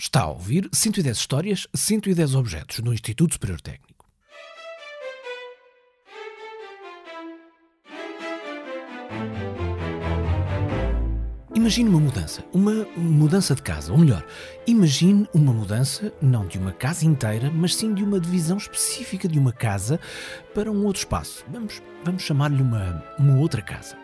Está a ouvir 110 histórias, 110 objetos no Instituto Superior Técnico. Imagine uma mudança, uma mudança de casa, ou melhor, imagine uma mudança não de uma casa inteira, mas sim de uma divisão específica de uma casa para um outro espaço. Vamos, vamos chamar-lhe uma, uma outra casa.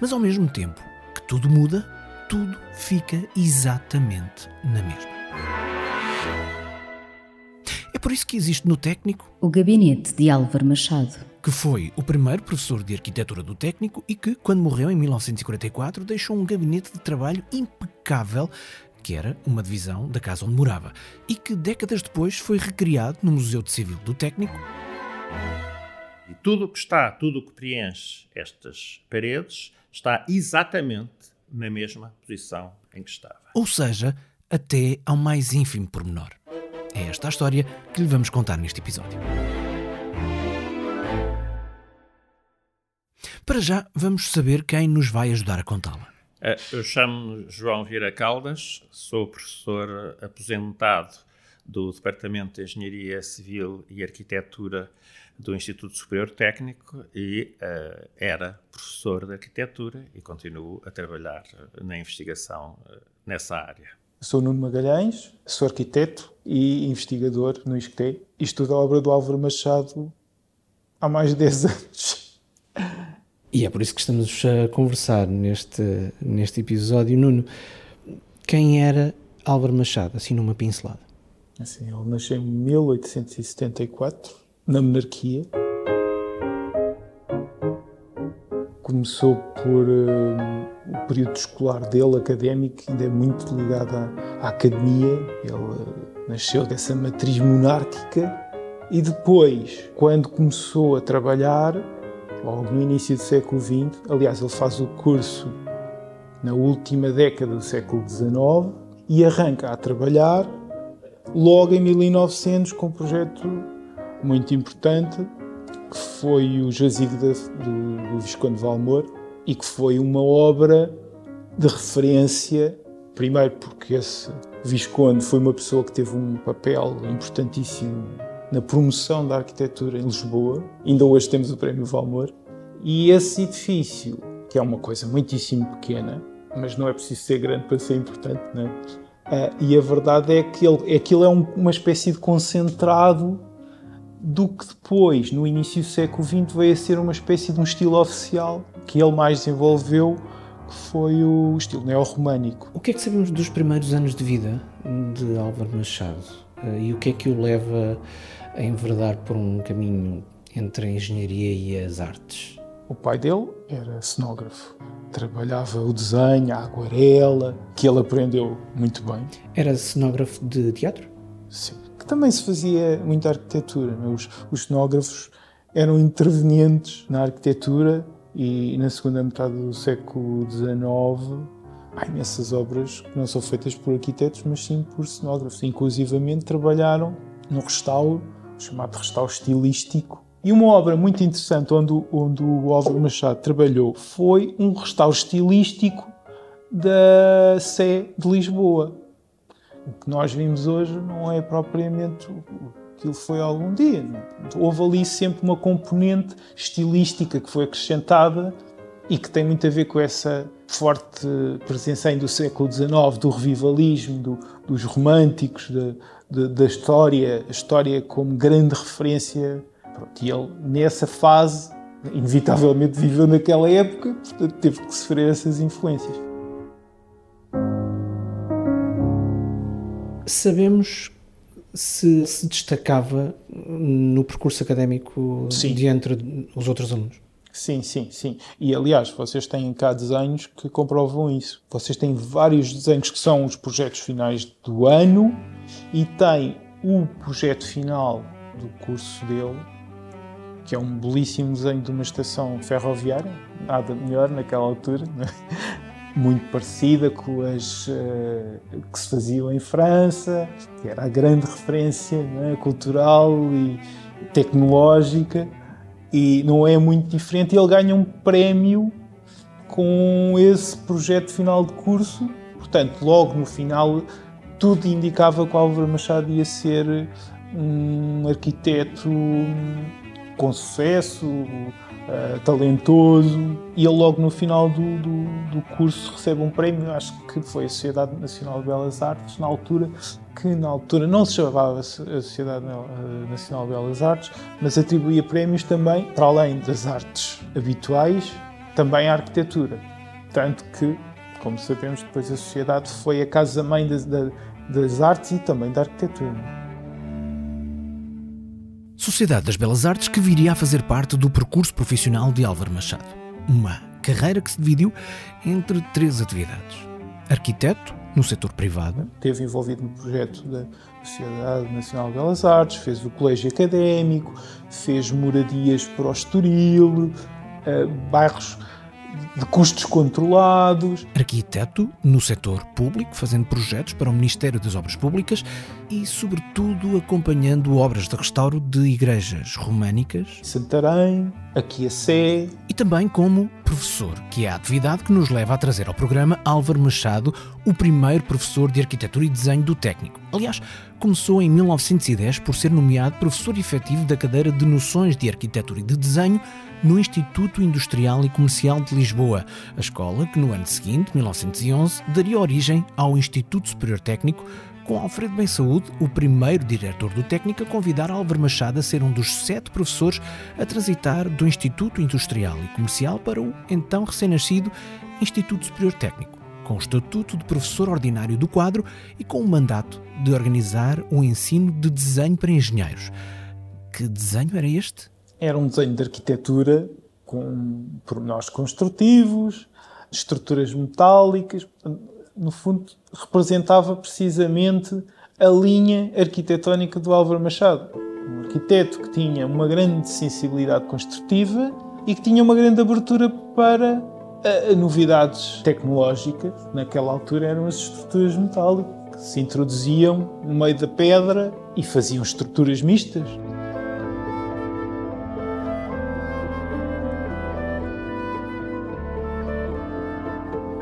Mas ao mesmo tempo que tudo muda, tudo fica exatamente na mesma. É por isso que existe no técnico o gabinete de Álvaro Machado, que foi o primeiro professor de arquitetura do técnico e que, quando morreu em 1944, deixou um gabinete de trabalho impecável que era uma divisão da casa onde morava, e que décadas depois foi recriado no Museu de Civil do Técnico. E tudo o que está, tudo o que preenche estas paredes, está exatamente na mesma posição em que estava. Ou seja, até ao mais ínfimo pormenor. É esta a história que lhe vamos contar neste episódio. Para já, vamos saber quem nos vai ajudar a contá-la. Eh, eu chamo-me João Vieira Caldas, sou professor aposentado do Departamento de Engenharia Civil e Arquitetura do Instituto Superior Técnico e uh, era professor de arquitetura e continuo a trabalhar na investigação uh, nessa área. Sou Nuno Magalhães, sou arquiteto e investigador no ISCTE e estudo a obra do Álvaro Machado há mais de 10 anos. E é por isso que estamos a conversar neste, neste episódio. Nuno, quem era Álvaro Machado, assim numa pincelada? Assim, ele nasceu em 1874, na monarquia. Começou por... Uh, o período escolar dele, académico, ainda é muito ligado à, à academia. Ele eh, nasceu dessa matriz monárquica e depois, quando começou a trabalhar, logo no início do século XX, aliás, ele faz o curso na última década do século XIX e arranca a trabalhar logo em 1900 com um projeto muito importante que foi o jazigo do, do Visconde Valmor, e que foi uma obra de referência, primeiro porque esse Visconde foi uma pessoa que teve um papel importantíssimo na promoção da arquitetura em Lisboa, ainda hoje temos o Prémio Valmor, e esse edifício, que é uma coisa muitíssimo pequena, mas não é preciso ser grande para ser importante, não é? Uh, e a verdade é que ele, aquilo é um, uma espécie de concentrado do que depois, no início do século XX, veio a ser uma espécie de um estilo oficial que ele mais desenvolveu, que foi o estilo neorromânico. O que é que sabemos dos primeiros anos de vida de Álvaro Machado? Eh, e o que é que o leva a enverdar por um caminho entre a engenharia e as artes? O pai dele era cenógrafo. Trabalhava o desenho, a aguarela, que ele aprendeu muito bem. Era cenógrafo de teatro? Sim que também se fazia muita arquitetura. É? Os, os cenógrafos eram intervenientes na arquitetura e na segunda metade do século XIX há imensas obras que não são feitas por arquitetos, mas sim por cenógrafos. Inclusivamente trabalharam no restauro, chamado restauro estilístico. E uma obra muito interessante onde, onde o Álvaro Machado trabalhou foi um restauro estilístico da Sé de Lisboa. O que nós vimos hoje não é propriamente o que ele foi algum dia. Houve ali sempre uma componente estilística que foi acrescentada e que tem muito a ver com essa forte presença ainda do século XIX, do revivalismo, do, dos românticos, de, de, da história, a história como grande referência. Pronto, e ele, nessa fase, inevitavelmente viveu naquela época, portanto teve que sofrer essas influências. Sabemos se se destacava no percurso académico sim. de entre os outros alunos. Sim, sim, sim. E aliás, vocês têm cá desenhos que comprovam isso. Vocês têm vários desenhos que são os projetos finais do ano e tem o projeto final do curso dele, que é um belíssimo desenho de uma estação ferroviária, nada melhor naquela altura, né? Muito parecida com as uh, que se faziam em França, que era a grande referência é, cultural e tecnológica, e não é muito diferente. Ele ganha um prémio com esse projeto final de curso, portanto, logo no final, tudo indicava que o Álvaro Machado ia ser um arquiteto com sucesso, uh, talentoso, e ele logo no final do, do, do, curso recebe um prémio, acho que foi a Sociedade Nacional de Belas Artes, na altura, que na altura não se chamava a Sociedade Nacional de Belas Artes, mas atribuía prémios também, para além das artes habituais, também à arquitetura. Tanto que, como sabemos, depois a Sociedade foi a casa-mãe das, das artes e também da arquitetura. Sociedade das Belas Artes que viria a fazer parte do percurso profissional de Álvaro Machado. Uma carreira que se dividiu entre três atividades. Arquiteto, no setor privado. Esteve envolvido no projeto da Sociedade Nacional de Belas Artes, fez o colégio académico, fez moradias para o Estoril, eh, bairros de custos controlados. Arquiteto no setor público, fazendo projetos para o Ministério das Obras Públicas e, sobretudo, acompanhando obras de restauro de igrejas românicas. Santarém, aqui a Sé. E também como professor, que é a atividade que nos leva a trazer ao programa Álvaro Machado, o primeiro professor de arquitetura e desenho do técnico. Aliás, começou em 1910 por ser nomeado professor efetivo da cadeira de Noções de Arquitetura e de Desenho no Instituto Industrial e Comercial de Lisboa, a escola que no ano seguinte, 1911, daria origem ao Instituto Superior Técnico, com Alfredo Bem Saúde, o primeiro diretor do técnico, a convidar Álvaro Machado a ser um dos sete professores a transitar do Instituto Industrial e Comercial para o então recém-nascido Instituto Superior Técnico, com o estatuto de professor ordinário do quadro e com o mandato de organizar o ensino de desenho para engenheiros. Que desenho era este? Era um desenho de arquitetura com pormenores construtivos, estruturas metálicas, no fundo representava precisamente a linha arquitetónica do Álvaro Machado. Um arquiteto que tinha uma grande sensibilidade construtiva e que tinha uma grande abertura para a, a novidades tecnológicas. Naquela altura eram as estruturas metálicas que se introduziam no meio da pedra e faziam estruturas mistas.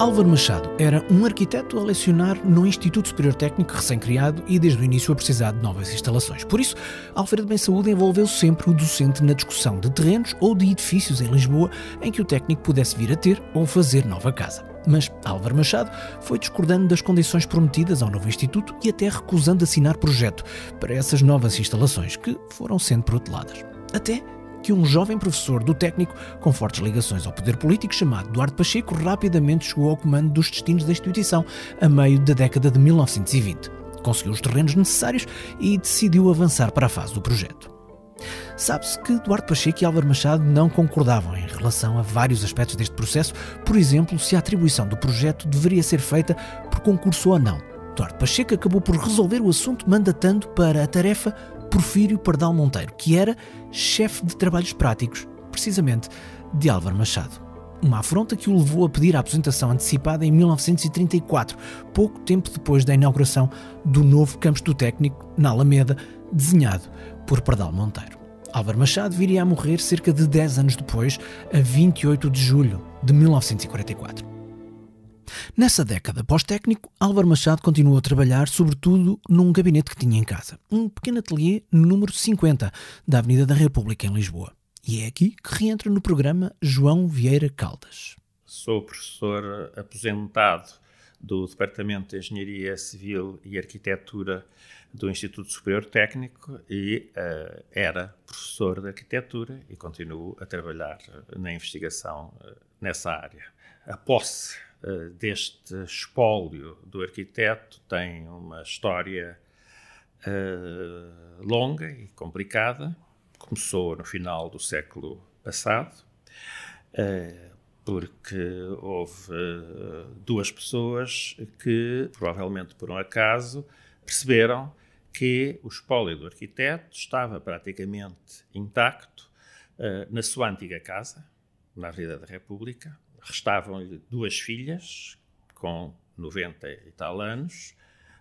Álvaro Machado era um arquiteto a lecionar no Instituto Superior Técnico recém-criado e desde o início a precisar de novas instalações. Por isso, Alfredo Bem Saúde envolveu sempre o docente na discussão de terrenos ou de edifícios em Lisboa em que o técnico pudesse vir a ter ou fazer nova casa. Mas Álvaro Machado foi discordando das condições prometidas ao novo Instituto e até recusando assinar projeto para essas novas instalações que foram sendo proteladas. Até que um jovem professor do técnico com fortes ligações ao poder político chamado Duarte Pacheco rapidamente chegou ao comando dos destinos da instituição a meio da década de 1920. Conseguiu os terrenos necessários e decidiu avançar para a fase do projeto. Sabe-se que Duarte Pacheco e Álvaro Machado não concordavam em relação a vários aspectos deste processo, por exemplo, se a atribuição do projeto deveria ser feita por concurso ou não. Duarte Pacheco acabou por resolver o assunto mandatando para a tarefa Porfírio Pardal Monteiro, que era chefe de trabalhos práticos, precisamente de Álvaro Machado. Uma afronta que o levou a pedir a aposentação antecipada em 1934, pouco tempo depois da inauguração do novo campus do técnico na Alameda, desenhado por Pardal Monteiro. Álvaro Machado viria a morrer cerca de 10 anos depois, a 28 de julho de 1944. Nessa década pós-técnico, Álvaro Machado continuou a trabalhar, sobretudo, num gabinete que tinha em casa, um pequeno ateliê no número 50 da Avenida da República, em Lisboa. E é aqui que reentra no programa João Vieira Caldas. Sou professor aposentado do Departamento de Engenharia Civil e Arquitetura do Instituto Superior Técnico e uh, era professor de arquitetura e continuo a trabalhar na investigação uh, nessa área. A posse uh, deste espólio do arquiteto tem uma história longa e complicada. Começou no final do século passado, porque houve duas pessoas que, provavelmente por um acaso, perceberam que o espólio do arquiteto estava praticamente intacto na sua antiga casa, na Avenida da República, Restavam-lhe duas filhas, com 90 e tal anos,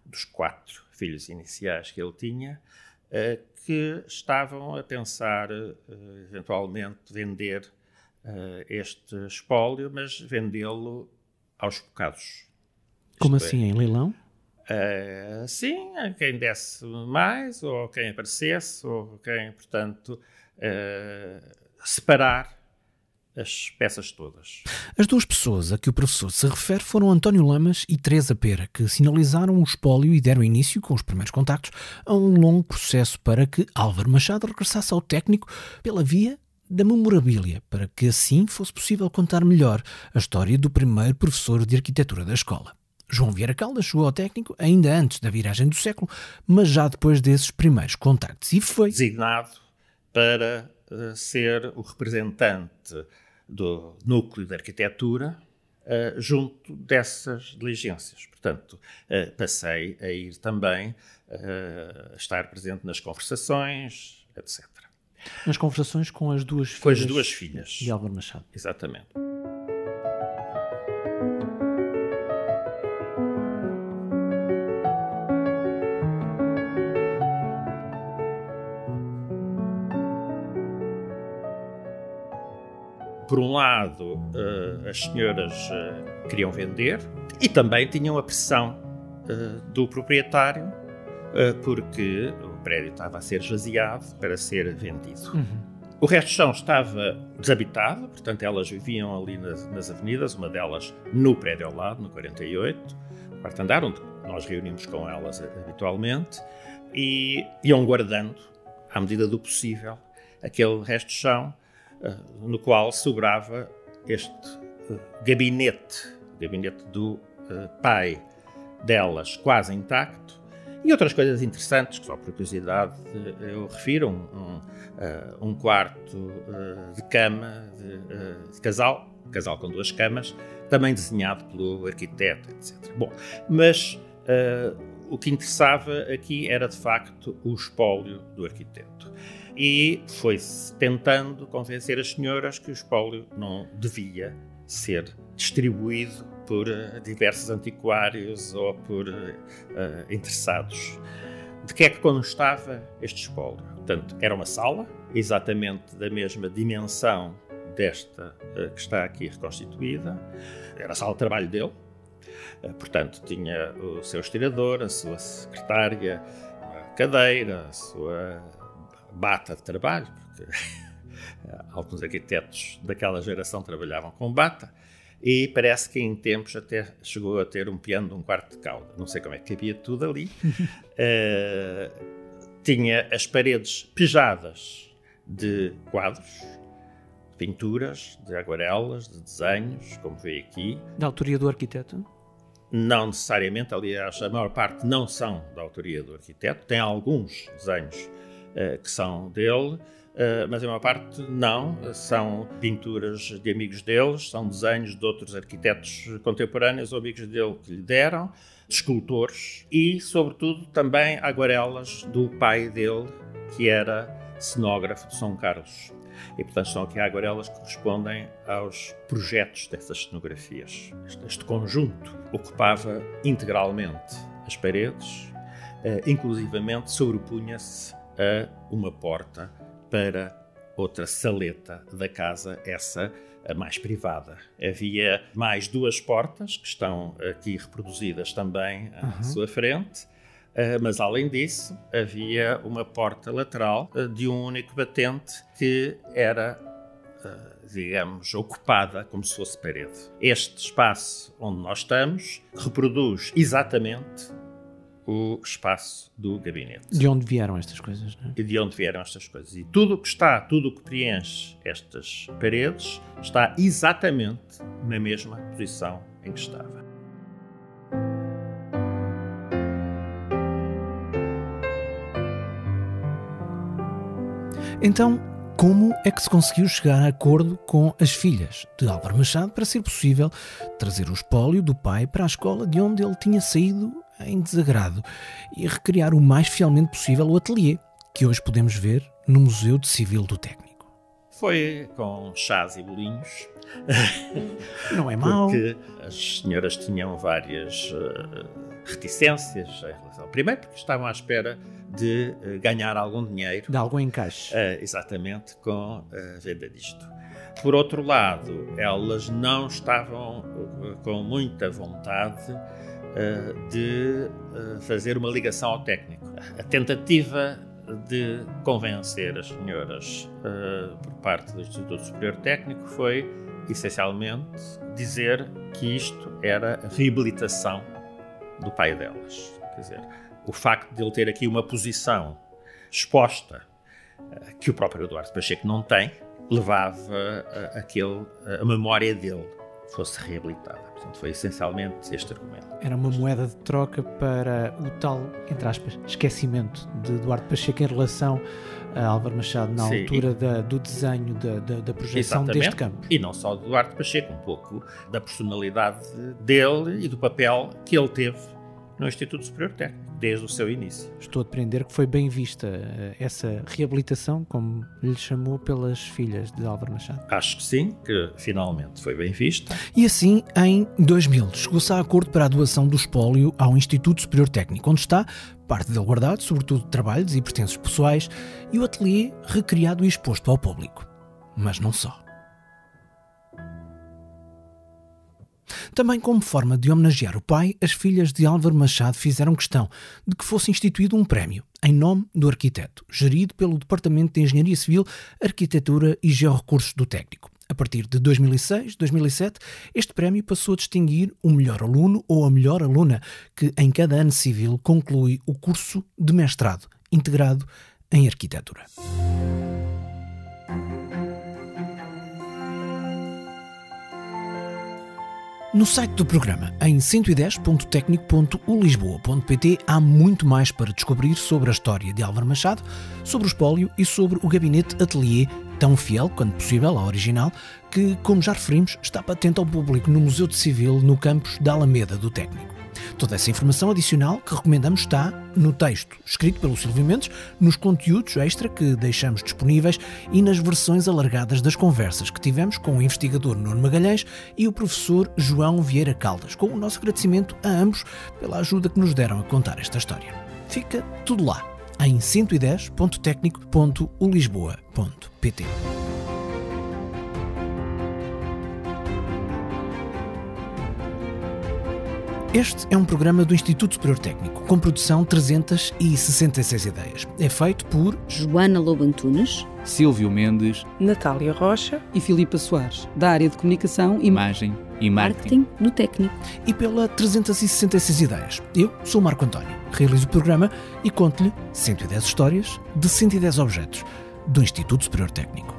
dos quatro filhos iniciais que ele tinha, eh, que estavam a pensar eh, eventualmente vender este espólio, mas vendê-lo aos bocados. Como Isto assim, é, em leilão? Uh, sim, quem desse mais, ou quem aparecesse, ou quem, portanto, uh, separar as peças todas. As duas pessoas a que o professor se refere foram António Lamas e Teresa Pera, que sinalizaram o espólio e deram início, com os primeiros contactos, a um longo processo para que Álvaro Machado regressasse ao técnico pela via da memorabilia, para que assim fosse possível contar melhor a história do primeiro professor de arquitetura da escola. João Vieira Caldas chegou ao técnico ainda antes da viragem do século, mas já depois desses primeiros contactos, e foi designado para uh, ser o representante do núcleo de arquitetura uh, junto dessas diligências. Portanto, uh, passei a ir também a estar presente nas conversações, etc. Nas conversações com as duas filhas. Com as duas filhas. De Álvaro Machado. Exatamente. Lado, uh, as senhoras uh, queriam vender e também tinham a pressão uh, do proprietário, porque o prédio estava a ser esvaziado para ser vendido. Uhum. O resto do chão estava desabitado, portanto, elas viviam ali nas, nas, avenidas, uma delas no prédio ao lado, no 48, quarto andar, onde nós reunimos com elas habitualmente, e iam guardando, à medida do possível, aquele resto de chão eh, no qual sobrava este uh, gabinete, gabinete do uh, pai delas, quase intacto, e outras coisas interessantes, que só por curiosidade eu refiro, um, um, uh, quarto de cama de, de, casal, casal com duas camas, também desenhado pelo arquiteto, etc. Bom, mas o que interessava aqui era de facto o espólio do arquiteto e foi-se tentando convencer as senhoras que o espólio não devia ser distribuído por uh, diversos antiquários ou por uh, interessados. De que é que constava este espólio? Portanto, era uma sala, exatamente da mesma dimensão desta uh, que está aqui reconstituída. Era a sala de trabalho dele. Portanto, tinha o seu estirador, a sua secretária, a cadeira, a sua bata de trabalho, porque alguns arquitetos daquela geração trabalhavam com bata, e parece que em tempos até chegou a ter um piano de um quarto de cauda. Não sei como é que havia tudo ali. uh, tinha as paredes pejadas de quadros, de pinturas, de aguarelas, de desenhos, como vê aqui. Da autoria do arquiteto? Não necessariamente, aliás, a maior parte não são da autoria do arquiteto. Tem alguns desenhos que são dele, Uh, mas a maior parte não, são pinturas de amigos deles, são desenhos de outros arquitetos contemporâneos ou amigos dele que lhe deram, de escultores e, sobretudo, também aguarelas do pai dele, que era cenógrafo de São Carlos. E, portanto, são aqui aguarelas que correspondem aos projetos dessas cenografias. Este, conjunto ocupava integralmente as paredes, uh, inclusivamente sobrepunha-se a uma porta para outra saleta da casa, essa a mais privada. Havia mais duas portas que estão aqui reproduzidas também à uhum. sua frente. Uh, mas além disso, havia uma porta lateral uh, de um único batente que era, uh, digamos, ocupada como se fosse parede. Este espaço onde nós estamos reproduz exatamente o espaço do gabinete. De onde vieram estas coisas? Não é? E de onde vieram estas coisas. E tudo o que está, tudo o que preenche estas paredes está exatamente na mesma posição em que estava. Então, como é que se conseguiu chegar a acordo com as filhas de Álvaro Machado para ser possível trazer o espólio do pai para a escola de onde ele tinha saído em desagrado e recriar o mais fielmente possível o ateliê, que hoje podemos ver no Museu de Civil do Técnico. Foi com chás e bolinhos. Não é mau. Porque as senhoras tinham várias uh, reticências em relação. Primeiro, porque estavam à espera de uh, ganhar algum dinheiro. De algum encaixe. Uh, exatamente, com a venda disto. Por outro lado, elas não estavam com muita vontade de fazer uma ligação ao técnico. A tentativa de convencer as senhoras por parte do Instituto Superior Técnico foi, essencialmente, dizer que isto era a reabilitação do pai delas. Quer dizer, o facto de ele ter aqui uma posição exposta que o próprio Eduardo Pacheco não tem, levava a, a memória dele fosse reabilitada. Portanto, foi essencialmente este argumento. Era uma moeda de troca para o tal, entre aspas, esquecimento de Eduardo Pacheco em relação a Álvaro Machado na Sim, altura e... da, do desenho, da, da, da projeção Exatamente. deste campo. E não só de Eduardo Pacheco, um pouco da personalidade dele e do papel que ele teve no Instituto Superior Técnico desde o seu início. Estou a depreender que foi bem vista eh, essa reabilitação, como lhe chamou, pelas filhas de Álvaro Machado. Acho que sim, que finalmente foi bem vista. E assim, em 2000, chegou-se a acordo para a doação do espólio ao Instituto Superior Técnico, onde está parte dele guardado, sobretudo trabalhos e pertences pessoais, e o ateliê recriado e exposto ao público. Mas não só. Também como forma de homenagear o pai, as filhas de Álvaro Machado fizeram questão de que fosse instituído um prémio em nome do arquiteto, gerido pelo Departamento de Engenharia Civil, Arquitetura e Georrecursos do Técnico. A partir de 2006, 2007, este prémio passou a distinguir o melhor aluno ou a melhor aluna que, em cada ano civil, conclui o curso de mestrado integrado em arquitetura. No site do programa, em 110.tecnico.ulisboa.pt, há muito mais para descobrir sobre a história de Álvaro Machado, sobre o espólio e sobre o gabinete atelier, tão fiel quanto possível ao original, que, como já referimos, está patente ao público no Museu de Civil, no campus da Alameda do Técnico. Toda essa informação adicional que recomendamos está no texto escrito pelo Silvio Mendes, nos conteúdos extra que deixamos disponíveis e nas versões alargadas das conversas que tivemos com o investigador Nuno Magalhães e o professor João Vieira Caldas, com o nosso agradecimento a ambos pela ajuda que nos deram a contar esta história. Fica tudo lá em 110.tecnico.ulisboa.pt. Este é um programa do Instituto Superior Técnico, com produção 366 ideias. É feito por Joana Lobo Antunes, Silvio Mendes, Natália Rocha e Filipa Soares, da área de comunicação, imagem e marketing, marketing do técnico. E pela 366 ideias. Eu sou Marco António, realizo o programa e conto-lhe 110 histórias de 110 objetos do Instituto Superior Técnico.